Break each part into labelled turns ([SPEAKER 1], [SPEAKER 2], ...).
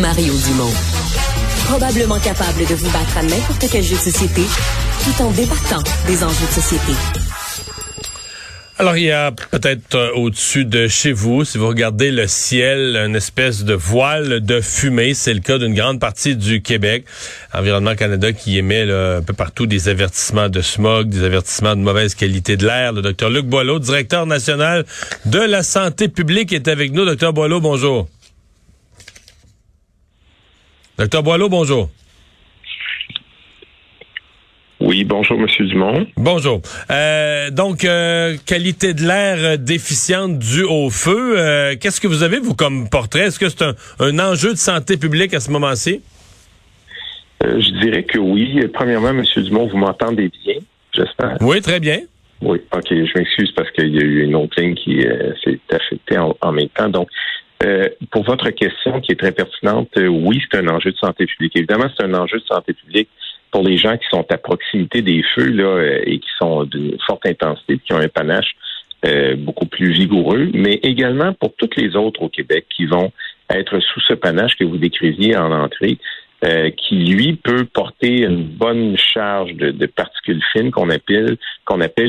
[SPEAKER 1] Mario Dumont. Probablement capable de vous battre à n'importe quel jeu de société tout en débattant des enjeux de société.
[SPEAKER 2] Alors, il y a peut-être euh, au-dessus de chez vous, si vous regardez le ciel, une espèce de voile de fumée. C'est le cas d'une grande partie du Québec. Environnement Canada qui émet un peu partout des avertissements de smog, des avertissements de mauvaise qualité de l'air. Le docteur Luc Boileau, directeur national de la santé publique, est avec nous. Docteur Boileau, bonjour. Docteur Boileau, bonjour.
[SPEAKER 3] Oui, bonjour, Monsieur Dumont.
[SPEAKER 2] Bonjour. Euh, donc, euh, qualité de l'air euh, déficiente due au feu. Euh, qu'est-ce que vous avez, vous, comme portrait? Est-ce que c'est un, un, enjeu de santé publique à ce moment-ci?
[SPEAKER 3] Je dirais que oui. Premièrement, Monsieur Dumont, vous m'entendez bien, j'espère?
[SPEAKER 2] Oui, très bien.
[SPEAKER 3] Oui, OK. Je m'excuse parce qu'il y a eu une autre ligne qui s'est affectée en, en, même temps. Donc, pour votre question qui est très pertinente, oui, c'est un enjeu de santé publique. Évidemment, c'est un enjeu de santé publique pour les gens qui sont à proximité des feux là, euh, et qui sont d'une forte intensité, qui ont un panache euh, beaucoup plus vigoureux, mais également pour toutes les autres au Québec qui vont être sous ce panache que vous décriviez en entrée, euh, qui lui peut porter une bonne charge de, de particules fines qu'on appelle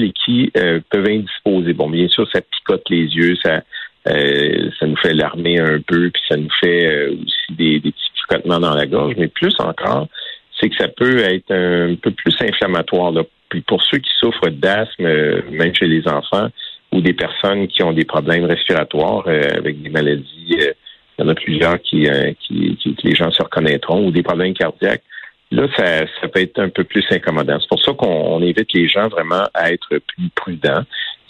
[SPEAKER 3] et qui euh, peuvent indisposer. Bon, bien sûr, ça picote les yeux, ça ça nous fait larmer un peu, puis ça nous fait aussi des, des petits picotements dans la gorge, mais plus encore, c'est que ça peut être un peu plus inflammatoire. Là. Puis pour ceux qui souffrent d'asthme, euh, même chez les enfants, ou des personnes qui ont des problèmes respiratoires euh, avec des maladies, euh, il y en a plusieurs qui, qui, qui, les gens se reconnaîtront, ou des problèmes cardiaques. Là, ça, ça peut être un peu plus incommodant. C'est pour ça qu'on invite les gens vraiment à être plus prudents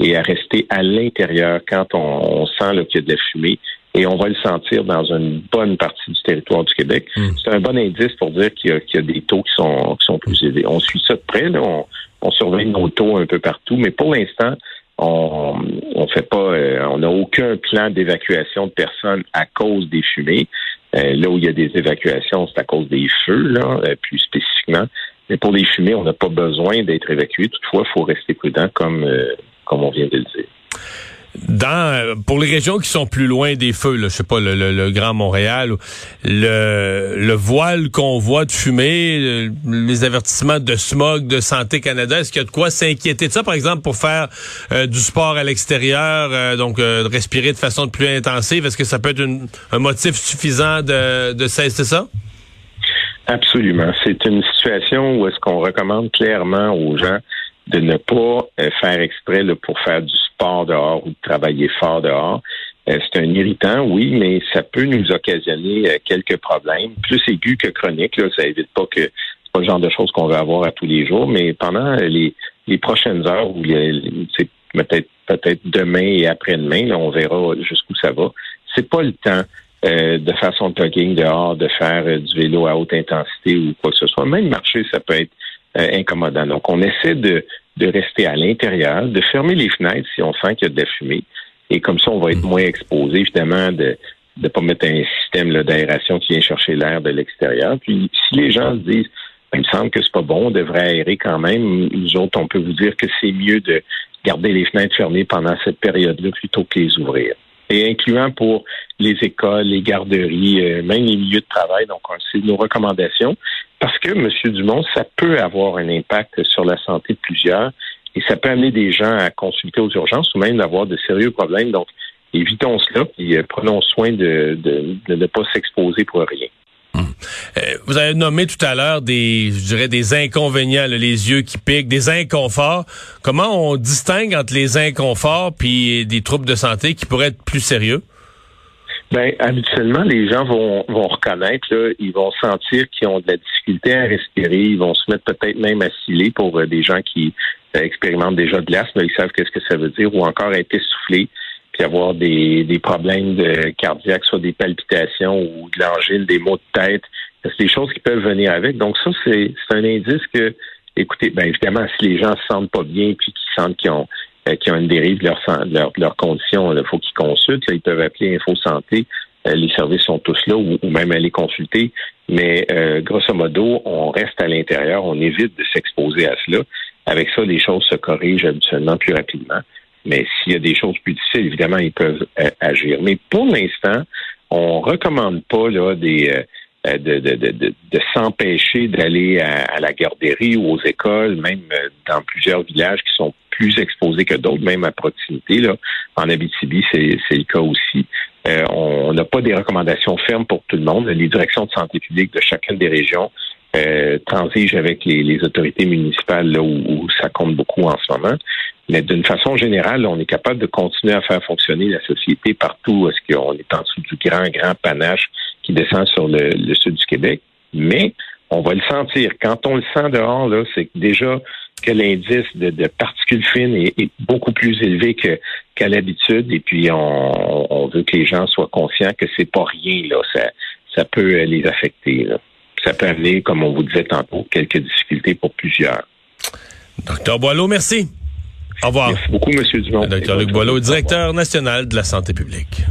[SPEAKER 3] et à rester à l'intérieur quand on, sent qu'il y a de la fumée et on va le sentir dans une bonne partie du territoire du Québec. Hmm. C'est un bon indice pour dire qu'il y, y, a des taux qui sont, qui sont plus élevés. On suit ça de près, là. On, on surveille nos taux un peu partout, mais pour l'instant, on on fait pas, euh, on n'a aucun plan d'évacuation de personnes à cause des fumées. Euh, là où il y a des évacuations, c'est à cause des feux, là, euh, plus spécifiquement. Mais pour les fumées, on n'a pas besoin d'être évacué. Toutefois, il faut rester prudent, comme comme on vient de le dire
[SPEAKER 2] dans euh, pour les régions qui sont plus loin des feux, là, je sais pas le, le, Grand Montréal, le, le voile qu'on voit de fumée, les avertissements de smog de Santé Canada, est-ce qu'il y a de quoi s'inquiéter de ça, par exemple, pour faire euh, du sport à l'extérieur, euh, donc respirer de façon plus intensive, est-ce que ça peut être un motif suffisant de, de cesser ça?
[SPEAKER 3] Absolument. C'est une situation où est-ce qu'on recommande clairement aux gens de ne pas faire exprès là, pour faire du sport dehors ou de travailler fort dehors. Euh, c'est un irritant, oui, mais ça peut nous occasionner euh, quelques problèmes, plus aigus que chroniques. Là, ça évite pas que c'est pas le genre de choses qu'on veut avoir à tous les jours, mais pendant les, les prochaines heures ou c'est peut-être peut-être demain et après-demain, on verra jusqu'où ça va. C'est pas le temps euh, de faire son jogging dehors, de faire du vélo à haute intensité ou quoi que ce soit. Même marcher, ça peut être incommodant. Donc, on essaie de de rester à l'intérieur, de fermer les fenêtres si on sent qu'il y a de la fumée. Et comme ça, on va être mm. moins exposé, évidemment, de ne pas mettre un système d'aération qui vient chercher l'air de l'extérieur. Puis si les gens se disent ben, il me semble que c'est pas bon, on devrait aérer quand même, nous autres, on peut vous dire que c'est mieux de garder les fenêtres fermées pendant cette période-là plutôt que les ouvrir. Et incluant pour les écoles, les garderies, euh, même les milieux de travail. Donc, c'est nos recommandations. Parce que, M. Dumont, ça peut avoir un impact sur la santé de plusieurs et ça peut amener des gens à consulter aux urgences ou même d'avoir de sérieux problèmes. Donc, évitons cela et euh, prenons soin de, ne pas s'exposer pour rien.
[SPEAKER 2] Hum. Euh, vous avez nommé tout à l'heure des, je dirais, des inconvénients, les yeux qui piquent, des inconforts. Comment on distingue entre les inconforts puis des troubles de santé qui pourraient être plus sérieux?
[SPEAKER 3] Ben, habituellement, les gens vont, vont reconnaître, là, ils vont sentir qu'ils ont de la difficulté à respirer, ils vont se mettre peut-être même à sciller pour euh, des gens qui euh, expérimentent déjà de l'asthme, ils savent qu'est-ce que ça veut dire, ou encore être essoufflé, puis avoir des, des problèmes de cardiaques, soit des palpitations ou de l'angine, des maux de tête. C'est des choses qui peuvent venir avec. Donc ça, c'est un indice que, écoutez, ben évidemment, si les gens se sentent pas bien puis qu'ils sentent qu'ils ont qui ont une dérive de leurs leur, conditions, il faut qu'ils consultent. ils peuvent appeler Info Santé. Euh, les services sont tous là ou, même aller consulter. Mais euh, grosso modo, on reste à l'intérieur, on évite de s'exposer à cela. Avec ça, les choses se corrigent habituellement plus rapidement. Mais s'il y a des choses plus difficiles, évidemment, ils peuvent agir. Mais pour l'instant, on recommande pas là des de, de, de, de s'empêcher d'aller à, la garderie ou aux écoles, même dans plusieurs villages qui sont plus exposés que d'autres, même à proximité. Là. En Abitibi, c'est le cas aussi. Euh, on n'a pas des recommandations fermes pour tout le monde. Les directions de santé publique de chacune des régions euh, transigent avec les, autorités municipales là où, ça compte beaucoup en ce moment. Mais d'une façon générale, on est capable de continuer à faire fonctionner la société partout est-ce qu'on est en dessous du grand, grand panache qui descend sur le, le sud du Québec. Mais on va le sentir. Quand on le sent dehors, c'est déjà que l'indice de, particules fines est, beaucoup plus élevé que qu'à l'habitude. Et puis on, veut que les gens soient conscients que c'est pas rien là. Ça, ça peut les affecter. Ça peut amener, comme on vous disait tantôt, quelques difficultés pour plusieurs.
[SPEAKER 2] Docteur Boileau, merci. Au revoir.
[SPEAKER 3] Merci beaucoup, Monsieur Dumont.
[SPEAKER 2] Docteur Luc Boileau, directeur national de la santé publique.